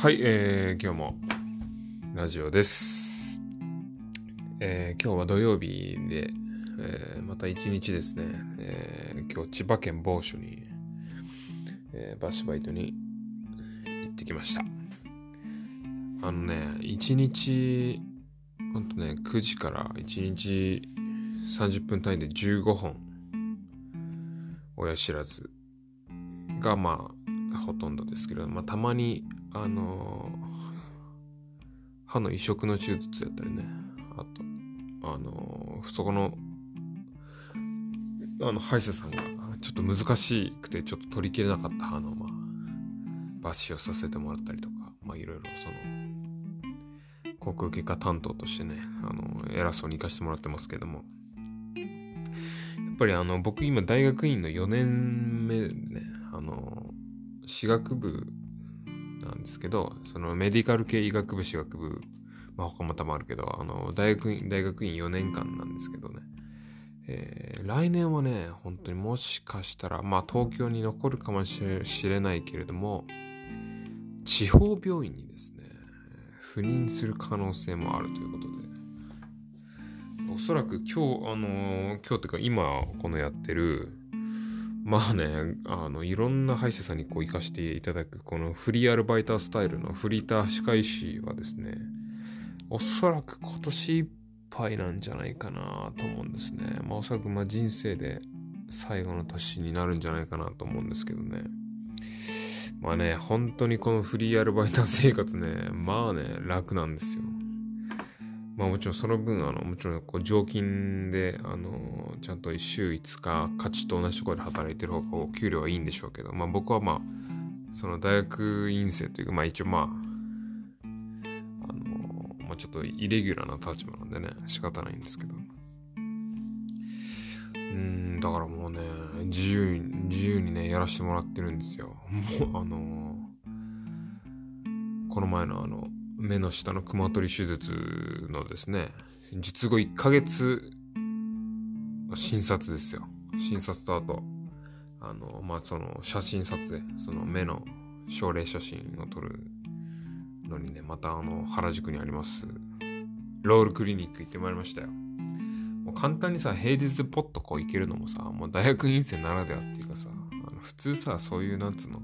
はい、えー、今日もラジオです。えー今日は土曜日で、えーまた一日ですね、えー今日千葉県某所に、えーバッシバイトに行ってきました。あのね、一日、ほんとね、9時から一日30分単位で15本、親知らずがまあほとんどですけど、まあ、たまにあの歯の移植の手術やったりね。あとあのそこのあの歯医者さんがちょっと難しくてちょっと取りきれなかった歯のまあ抜歯をさせてもらったりとかまあいろいろその航空外科担当としてねあの偉そうに行かせてもらってますけども。やっぱりあの僕今大学院の4年目でねあの歯学部んですけどそのメディカル系医学部歯学部まあ他も多分あるけどあの大学院大学院4年間なんですけどね。えー来年はね本当にもしかしたらまあ東京に残るかもしれないけれども地方病院にですね赴任する可能性もあるということで。おそらく今日あのー今日っていうか今このやってるまあねあのいろんな歯医者さんにこう行かせていただくこのフリーアルバイタースタイルのフリーター歯科医師はですねおそらく今年いっぱいなんじゃないかなと思うんですね。まあおそらくまあ人生で最後の年になるんじゃないかなと思うんですけどね。まあね本当にこのフリーアルバイター生活ねまあね楽なんですよ。まあもちろんその分、あの、もちろんこう常勤で、あの、ちゃんと週5日、価値と同じところで働いてる方がお給料はいいんでしょうけど、まあ僕はまあ、その大学院生というか、まあ一応まあ、あの、まあちょっとイレギュラーな立場なんでね、仕方ないんですけど。うん、だからもうね、自由に、自由にね、やらせてもらってるんですよ。もう、あの、この前のあの、目の下の熊取り手術のですね、術後1ヶ月、診察ですよ。診察とあと、あの、まあ、その、写真撮影、その目の症例写真を撮るのにね、またあの、原宿にあります、ロールクリニック行ってまいりましたよ。もう簡単にさ、平日ポッとこう行けるのもさ、もう大学院生ならではっていうかさ、あの普通さ、そういうなんつうの、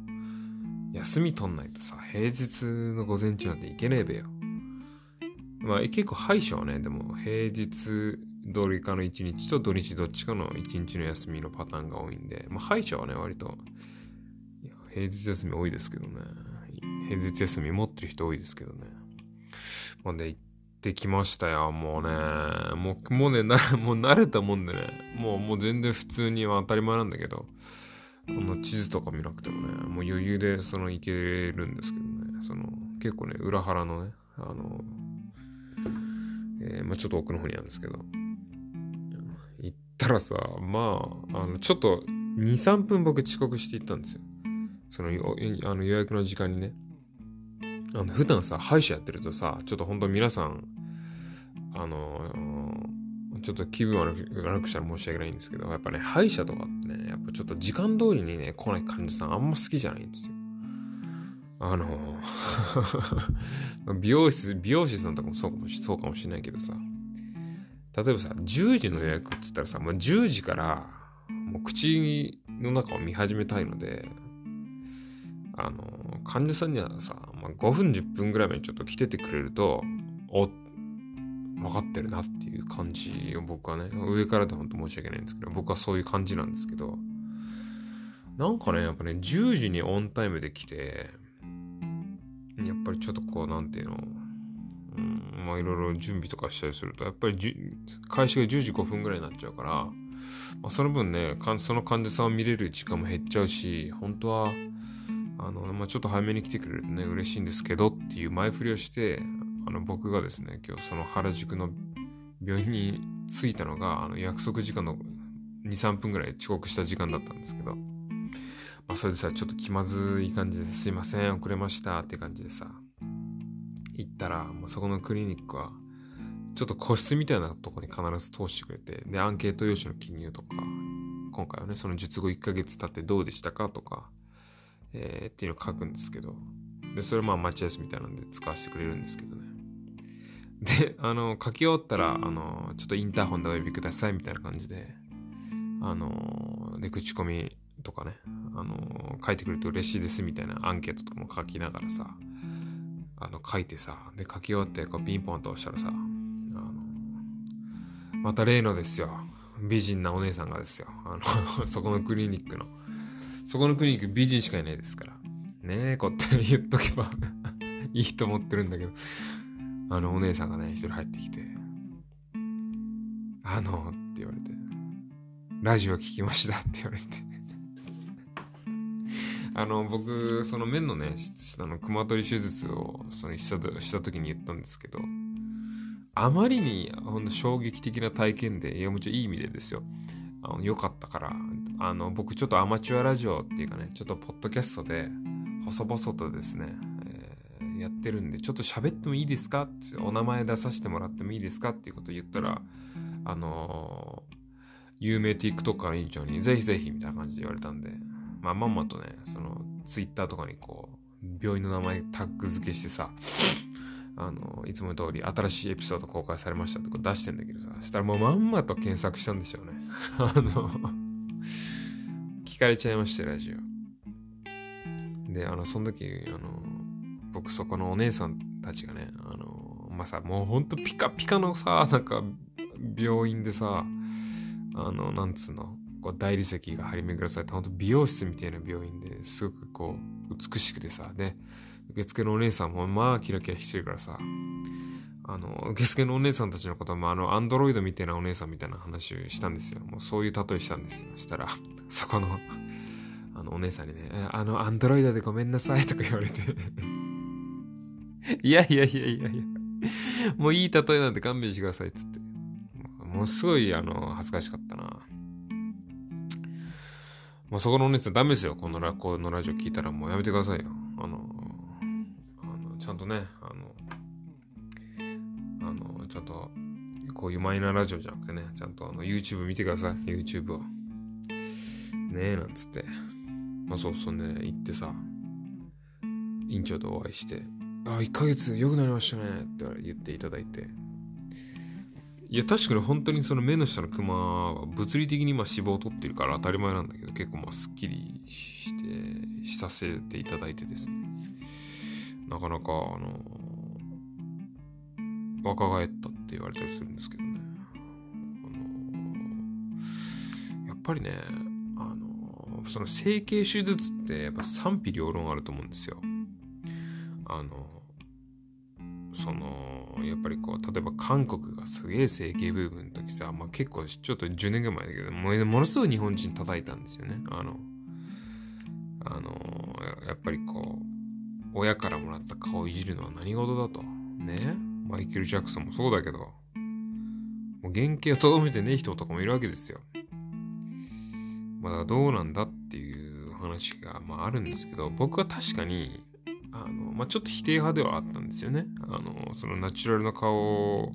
休み取んないとさ、平日の午前中なんて行けねえべよ。まあ結構歯医者はね、でも平日どれかの1日と土日どっちかの1日の休みのパターンが多いんで、まあ歯医者はね、割と平日休み多いですけどね。平日休み持ってる人多いですけどね。まあね、行ってきましたよ、もうね。もう、もうね、な、もう慣れたもんでね。もう、もう全然普通には当たり前なんだけど。あの地図とか見なくてもね、もう余裕でその行けるんですけどね、その結構ね、裏腹のね、あの、えーまあ、ちょっと奥の方にあるんですけど、行ったらさ、まあ、あのちょっと2、3分僕遅刻して行ったんですよ。そのあの予約の時間にね。あの普段さ、歯医者やってるとさ、ちょっと本当皆さん、あのちょっと気分悪く悪くしたら申し訳ないんですけど、やっぱね、歯医者とかってね、やっぱちょっと時間通りにね、来ない患者さんあんま好きじゃないんですよ。あの、美容室、美容師さんとかもそうかもしそうかもしれないけどさ、例えばさ、10時の予約っつったらさ、もう10時から、もう口の中を見始めたいので、あの、患者さんにはさ、まあ、5分10分ぐらい前にちょっと来ててくれると、おっ分かってるなっていう感じを僕はね、上からで本当申し訳ないんですけど、僕はそういう感じなんですけど、なんかね、やっぱね、10時にオンタイムで来て、やっぱりちょっとこう、なんていうの、うん、まあいろいろ準備とかしたりすると、やっぱり開始が10時5分ぐらいになっちゃうから、まあ、その分ね、その患者さんを見れる時間も減っちゃうし、本当は、あの、まあ、ちょっと早めに来てくれるとね、嬉しいんですけどっていう前振りをして、あの僕がですね、今日その原宿の病院に着いたのが、あの約束時間の2、3分ぐらい遅刻した時間だったんですけど、まあ、それでさ、ちょっと気まずい感じですいません、遅れましたって感じでさ、行ったら、もうそこのクリニックは、ちょっと個室みたいなとこに必ず通してくれて、で、アンケート用紙の記入とか、今回はね、その術後1ヶ月経ってどうでしたかとか、えーっていうのを書くんですけど、で、それまあ待合室みたいなんで使わせてくれるんですけどね。で、あの、書き終わったら、あの、ちょっとインターホンでお呼びくださいみたいな感じで、あの、で、口コミとかね、あの、書いてくれると嬉しいですみたいなアンケートとかも書きながらさ、あの、書いてさ、で、書き終わって、こう、ピンポンと押したらさ、あの、また例のですよ、美人なお姉さんがですよ、あの、そこのクリニックの、そこのクリニック美人しかいないですから、ねえ、こって言っとけば いいと思ってるんだけど、あの、お姉さんがね、一人入ってきて、あの、って言われて、ラジオ聞きましたって言われて あの、僕、その面のね、下の熊取り手術をそのしたした時に言ったんですけど、あまりにほんと衝撃的な体験で、いや、もちろんいい意味でですよ。あの良かったから、あの、僕ちょっとアマチュアラジオっていうかね、ちょっとポッドキャストで、細々とですね、やってるんで、ちょっと喋ってもいいですかってお名前出させてもらってもいいですかっていうことを言ったら、あのー、有名 TikToker の委員長にぜひぜひみたいな感じで言われたんで、まあまんまとね、その Twitter とかにこう、病院の名前タッグ付けしてさ、あの、いつも通り新しいエピソード公開されましたとか出してんだけどさ、したらもうまんまと検索したんでしょうね。あの聞かれちゃいまして、ラジオ。で、あの、その時、あの、僕そこのお姉さんたちがね、あの、まあ、さ、もうほんとピカピカのさ、なんか、病院でさ、あの、なんつうの、こう大理石が張り巡らされた、ほんと美容室みたいな病院ですごくこう、美しくてさ、で、受付のお姉さんもまあキラキラしてるからさ、あの、受付のお姉さんたちのこともあの、アンドロイドみたいなお姉さんみたいな話をしたんですよ。もうそういう例えしたんですよ。したら、そこの、あの、お姉さんにね、あの、アンドロイドでごめんなさいとか言われていやいやいやいやいや。もういい例えなんて勘弁してくださいっつって。もうすごい、あの、恥ずかしかったな。もうそこのお姉さんダメですよ。このラこのラジオ聞いたらもうやめてくださいよ。あの、あのちゃんとね、あの、あの、ちゃんと、こういうマイナーラジオじゃなくてね、ちゃんとあの YouTube 見てください。YouTube を。ねえ、なんつって。まあそうそうね、行ってさ、院長とお会いして、あ、1ヶ月良くなりましたねって言っていただいて。いや、確かに本当にその目の下のクマは物理的にまあ脂肪を取ってるから当たり前なんだけど、結構まあスッキリして、しさせていただいてですね。なかなか、あの、若返ったって言われたりするんですけどね。あの、やっぱりね、あの、その整形手術ってやっぱ賛否両論あると思うんですよ。あの、そのやっぱりこう例えば韓国がすげえ整形部分の時さ、まあ、結構ちょっと10年ぐらい前だけどもものすごい日本人叩いたんですよね。あのあのやっぱりこう親からもらった顔をいじるのは何事だと。ね。マイケル・ジャクソンもそうだけどもう原型をとどめてねえ人とかもいるわけですよ。まだどうなんだっていう話が、まあ、あるんですけど僕は確かにあの、まあ、ちょっと否定派ではあったんですよね。あの、そのナチュラルな顔を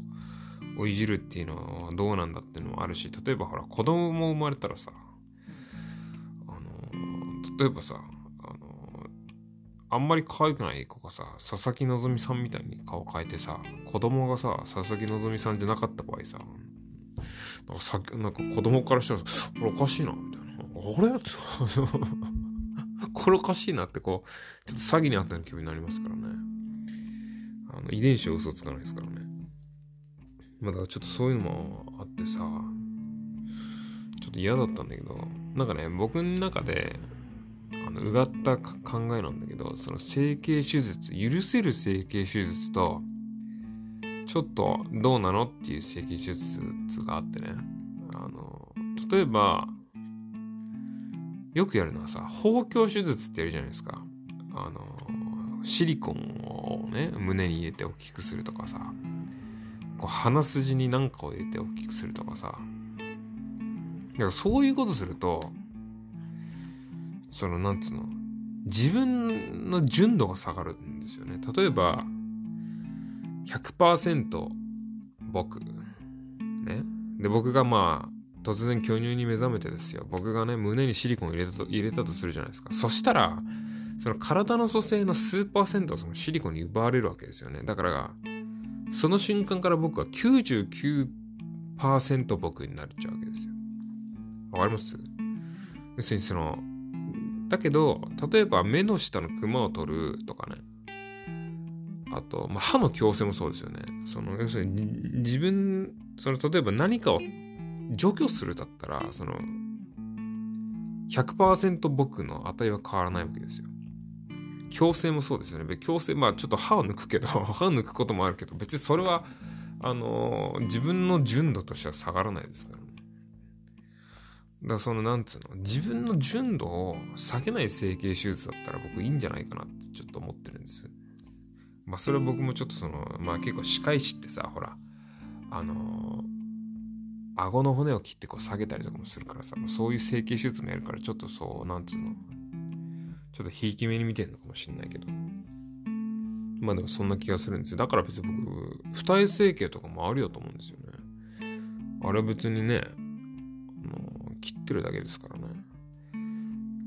いじるっていうのはどうなんだっていうのもあるし、例えばほら、子供も生まれたらさ、あの、例えばさ、あの、あんまり可愛くない子がさ、佐々木希さんみたいに顔変えてさ、子供がさ、佐々木希さんじゃなかった場合さ、なんかさなんか子供からしたら、おかしいな、みたいな。あれ？これおかしいなってこう、ちょっと詐欺にあったような気分になりますからね。あの、遺伝子は嘘つかないですからね。まあだからちょっとそういうのもあってさ、ちょっと嫌だったんだけど、なんかね、僕の中で、あの、うがった考えなんだけど、その整形手術、許せる整形手術と、ちょっとどうなのっていう整形手術があってね。あの、例えば、よくやるのはさ、包協手術ってやるじゃないですか。あの、シリコンをね、胸に入れて大きくするとかさ、こう鼻筋に何かを入れて大きくするとかさ、だからそういうことすると、その、なんつうの、自分の純度が下がるんですよね。例えば、100%僕、ね。で、僕がまあ、突然巨乳に目覚めてですよ。僕がね、胸にシリコン入れたと入れたとするじゃないですか。そしたら、その体の組成の数パーセントをそのシリコンに奪われるわけですよね。だから、その瞬間から僕は99%僕になっちゃうわけですよ。わかります？要するにその、だけど、例えば目の下のクマを取るとかね。あと、まあ、歯の矯正もそうですよね。その、要するに自分、その、例えば何かを除去するだったら、その、100%僕の値は変わらないわけですよ。矯正もそうですよね。矯正、まあちょっと歯を抜くけど、歯を抜くこともあるけど、別にそれは、あの、自分の純度としては下がらないですからね。だからその、なんつうの、自分の純度を下げない整形手術だったら僕いいんじゃないかなってちょっと思ってるんです。まあそれは僕もちょっとその、まあ結構歯科医師ってさ、ほら、あのー顎の骨を切ってこう下げたりとかもするからさ、そういう整形手術もやるから、ちょっとそう、なんつうの、ちょっとひいき目に見てんのかもしんないけど。まあでもそんな気がするんですよ。だから別に僕、二重整形とかもあるよと思うんですよね。あれ別にね、あの切ってるだけですからね。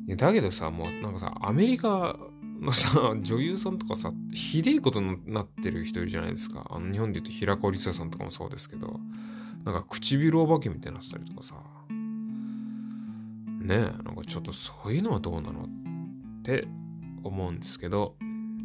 いや、だけどさ、もうなんかさ、アメリカのさ、女優さんとかさ、ひでえことになってる人いるじゃないですか。あの、日本で言うと平子理沙さんとかもそうですけど、なんか唇お化けみたいになってたりとかさ、ねえ、なんかちょっとそういうのはどうなのって思うんですけど、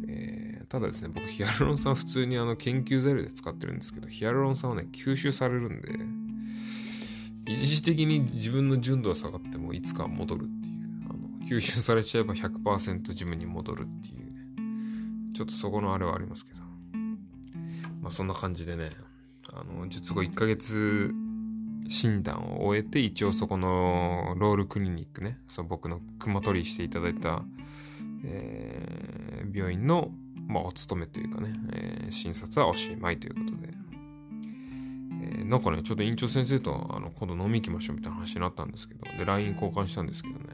えー、ただですね、僕ヒアルロン酸普通にあの研究材料で使ってるんですけど、ヒアルロン酸はね、吸収されるんで、一時的に自分の純度が下がってもいつか戻るっていう、あの吸収されちゃえば100%自分に戻るっていう、ね、ちょっとそこのあれはありますけど、まあそんな感じでね、あの、術後1ヶ月診断を終えて、一応そこのロールクリニックね、その僕の熊取りしていただいた、えー、病院の、まあ、お勤めというかね、えー、診察はおしまいということで、えー、なんかね、ちょっと院長先生とあの今度飲み行きましょうみたいな話になったんですけど、で、LINE 交換したんですけどね、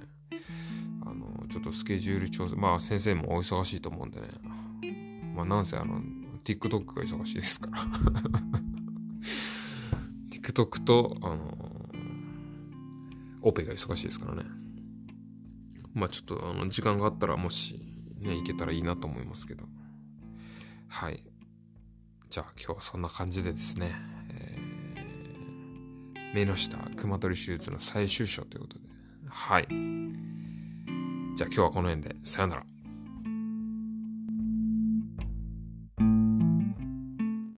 あの、ちょっとスケジュール調整、まあ先生もお忙しいと思うんでね、まあなんせあの、TikTok が忙しいですから。TikTok と、あのオペが忙しいですからね。まあちょっと、あの、時間があったら、もし、ね、行けたらいいなと思いますけど。はい。じゃあ今日はそんな感じでですね、えー、目の下、熊取手術の最終章ということで。はい。じゃあ今日はこの辺で、さよなら。